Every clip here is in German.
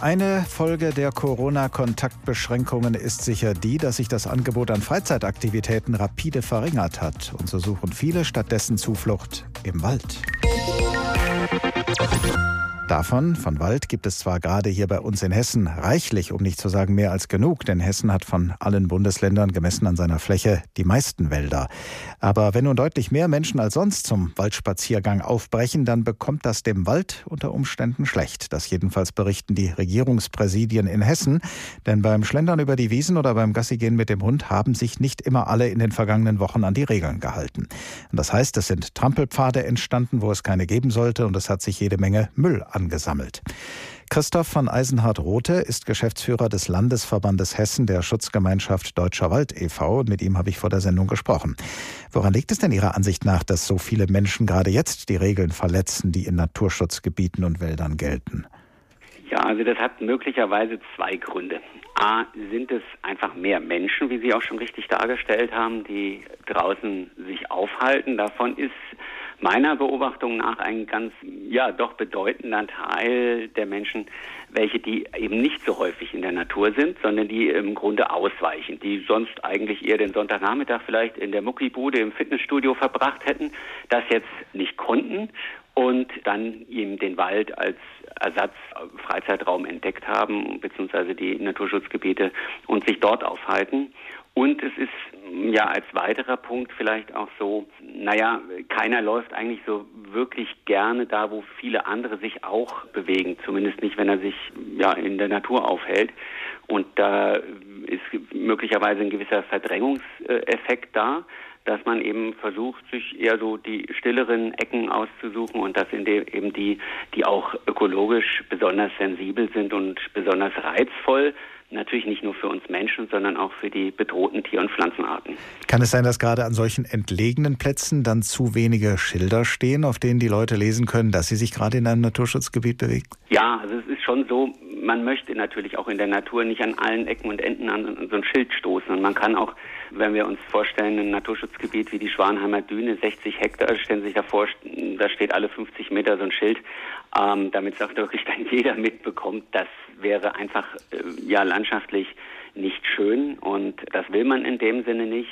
Eine Folge der Corona-Kontaktbeschränkungen ist sicher die, dass sich das Angebot an Freizeitaktivitäten rapide verringert hat. Und so suchen viele stattdessen Zuflucht im Wald. Davon, von Wald, gibt es zwar gerade hier bei uns in Hessen reichlich, um nicht zu sagen mehr als genug, denn Hessen hat von allen Bundesländern gemessen an seiner Fläche die meisten Wälder. Aber wenn nun deutlich mehr Menschen als sonst zum Waldspaziergang aufbrechen, dann bekommt das dem Wald unter Umständen schlecht. Das jedenfalls berichten die Regierungspräsidien in Hessen. Denn beim Schlendern über die Wiesen oder beim Gassigehen mit dem Hund haben sich nicht immer alle in den vergangenen Wochen an die Regeln gehalten. Und das heißt, es sind Trampelpfade entstanden, wo es keine geben sollte, und es hat sich jede Menge Müll angesammelt. Christoph von Eisenhardt-Rothe ist Geschäftsführer des Landesverbandes Hessen der Schutzgemeinschaft Deutscher Wald e.V. mit ihm habe ich vor der Sendung gesprochen. Woran liegt es denn Ihrer Ansicht nach, dass so viele Menschen gerade jetzt die Regeln verletzen, die in Naturschutzgebieten und Wäldern gelten? Ja, also das hat möglicherweise zwei Gründe. A, sind es einfach mehr Menschen, wie Sie auch schon richtig dargestellt haben, die draußen sich aufhalten. Davon ist meiner Beobachtung nach ein ganz, ja, doch bedeutender Teil der Menschen, welche die eben nicht so häufig in der Natur sind, sondern die im Grunde ausweichen, die sonst eigentlich eher den Sonntagnachmittag vielleicht in der Muckibude im Fitnessstudio verbracht hätten, das jetzt nicht konnten und dann eben den Wald als Ersatz-Freizeitraum entdeckt haben, beziehungsweise die Naturschutzgebiete und sich dort aufhalten. Und es ist ja als weiterer Punkt vielleicht auch so, naja, keiner läuft eigentlich so wirklich gerne da, wo viele andere sich auch bewegen, zumindest nicht, wenn er sich ja in der Natur aufhält. Und da ist möglicherweise ein gewisser Verdrängungseffekt da, dass man eben versucht, sich eher so die stilleren Ecken auszusuchen und das sind eben die, die auch ökologisch besonders sensibel sind und besonders reizvoll natürlich nicht nur für uns Menschen, sondern auch für die bedrohten Tier- und Pflanzenarten. Kann es sein, dass gerade an solchen entlegenen Plätzen dann zu wenige Schilder stehen, auf denen die Leute lesen können, dass sie sich gerade in einem Naturschutzgebiet bewegen? Ja, also es ist schon so, man möchte natürlich auch in der Natur nicht an allen Ecken und Enden an so ein Schild stoßen. Und man kann auch, wenn wir uns vorstellen, ein Naturschutzgebiet wie die Schwanheimer Düne, 60 Hektar, stellen Sie sich da vor, da steht alle 50 Meter so ein Schild, ähm, damit es auch wirklich dann jeder mitbekommt. Das wäre einfach äh, ja landschaftlich nicht schön und das will man in dem Sinne nicht.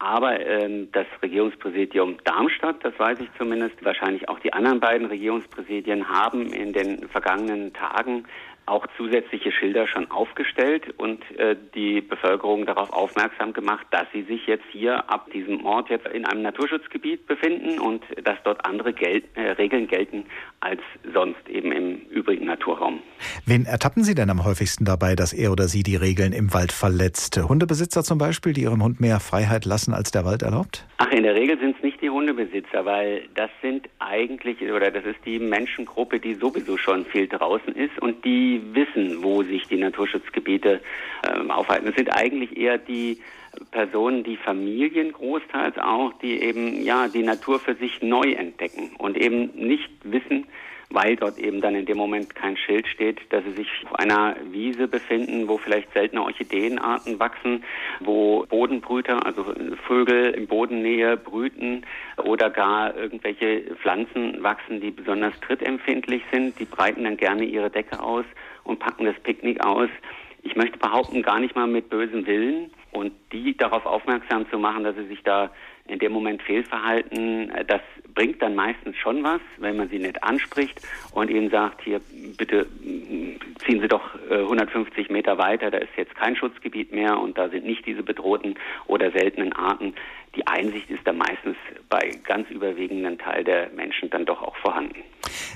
Aber ähm, das Regierungspräsidium Darmstadt, das weiß ich zumindest, wahrscheinlich auch die anderen beiden Regierungspräsidien haben in den vergangenen Tagen auch zusätzliche Schilder schon aufgestellt und äh, die Bevölkerung darauf aufmerksam gemacht, dass sie sich jetzt hier ab diesem Ort jetzt in einem Naturschutzgebiet befinden und dass dort andere Gel äh, Regeln gelten als sonst eben im übrigen Naturraum. Wen ertappen Sie denn am häufigsten dabei, dass er oder sie die Regeln im Wald verletzt? Hundebesitzer zum Beispiel, die ihrem Hund mehr Freiheit lassen, als der Wald erlaubt? Ach, in der Regel sind es nicht die Hundebesitzer, weil das sind eigentlich, oder das ist die Menschengruppe, die sowieso schon viel draußen ist und die wissen, wo sich die Naturschutzgebiete äh, aufhalten. Es sind eigentlich eher die Personen, die Familien großteils auch, die eben ja die Natur für sich neu entdecken und eben nicht wissen, weil dort eben dann in dem Moment kein Schild steht, dass sie sich auf einer Wiese befinden, wo vielleicht seltene Orchideenarten wachsen, wo Bodenbrüter, also Vögel in Bodennähe brüten oder gar irgendwelche Pflanzen wachsen, die besonders trittempfindlich sind. Die breiten dann gerne ihre Decke aus und packen das Picknick aus. Ich möchte behaupten, gar nicht mal mit bösem Willen und die darauf aufmerksam zu machen, dass sie sich da in dem Moment Fehlverhalten, äh, das bringt dann meistens schon was, wenn man sie nicht anspricht und ihnen sagt, hier bitte ziehen Sie doch 150 äh, Meter weiter, da ist jetzt kein Schutzgebiet mehr und da sind nicht diese bedrohten oder seltenen Arten. Die Einsicht ist da meistens bei ganz überwiegenden Teil der Menschen dann doch auch vorhanden.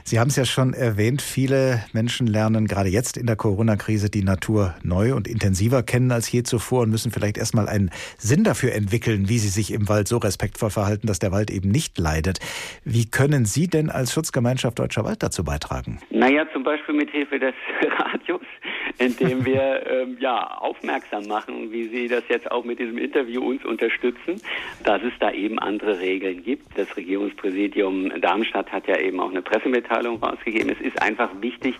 Sie haben es ja schon erwähnt, viele Menschen lernen gerade jetzt in der Corona-Krise die Natur neu und intensiver kennen als je zuvor und müssen vielleicht erstmal einen Sinn dafür entwickeln, wie sie sich im Wald so respektvoll verhalten, dass der Wald eben nicht leidet. Wie können Sie denn als Schutzgemeinschaft Deutscher Wald dazu beitragen? Naja, zum Beispiel mit Hilfe des Radios, indem wir ähm, ja, aufmerksam machen, wie Sie das jetzt auch mit diesem Interview uns unterstützen, dass es da eben andere Regeln gibt. Das Regierungspräsidium Darmstadt hat ja eben auch eine Pressemitteilung rausgegeben. Es ist einfach wichtig,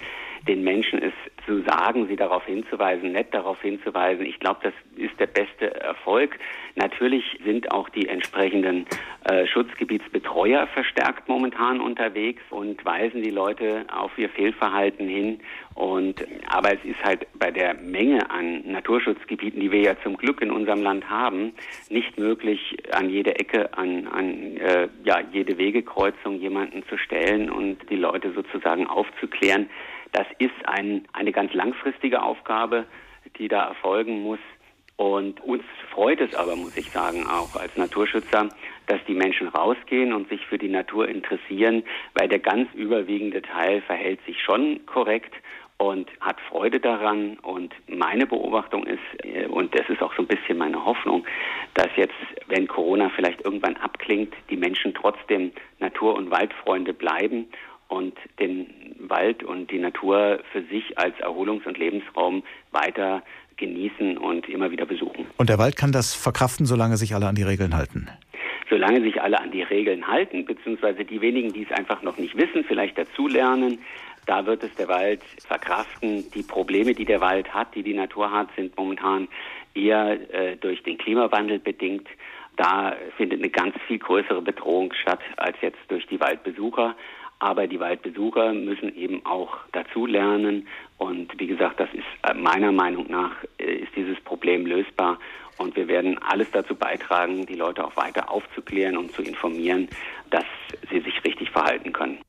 den Menschen es zu sagen, sie darauf hinzuweisen, nett darauf hinzuweisen. Ich glaube, das ist der beste Erfolg. Natürlich sind auch die entsprechenden äh, Schutzgebietsbetreuer verstärkt momentan unterwegs und weisen die Leute auf ihr Fehlverhalten hin. Und aber es ist halt bei der Menge an Naturschutzgebieten, die wir ja zum Glück in unserem Land haben, nicht möglich, an jede Ecke, an, an äh, ja, jede Wegekreuzung jemanden zu stellen und die Leute sozusagen aufzuklären. Das ist ein, eine ganz langfristige Aufgabe, die da erfolgen muss. Und uns freut es aber, muss ich sagen, auch als Naturschützer, dass die Menschen rausgehen und sich für die Natur interessieren, weil der ganz überwiegende Teil verhält sich schon korrekt und hat Freude daran. Und meine Beobachtung ist, äh, und das ist auch so ein bisschen meine Hoffnung, dass jetzt, wenn Corona vielleicht irgendwann abklingt, die Menschen trotzdem Natur- und Waldfreunde bleiben und den Wald und die Natur für sich als Erholungs- und Lebensraum weiter genießen und immer wieder besuchen. Und der Wald kann das verkraften, solange sich alle an die Regeln halten? Solange sich alle an die Regeln halten, beziehungsweise die wenigen, die es einfach noch nicht wissen, vielleicht dazulernen, da wird es der Wald verkraften. Die Probleme, die der Wald hat, die die Natur hat, sind momentan eher äh, durch den Klimawandel bedingt. Da findet eine ganz viel größere Bedrohung statt als jetzt durch die Waldbesucher. Aber die Waldbesucher müssen eben auch dazulernen. Und wie gesagt, das ist äh, meiner Meinung nach, äh, ist dieses Problem lösbar. Und wir werden alles dazu beitragen, die Leute auch weiter aufzuklären und zu informieren, dass sie sich richtig verhalten können.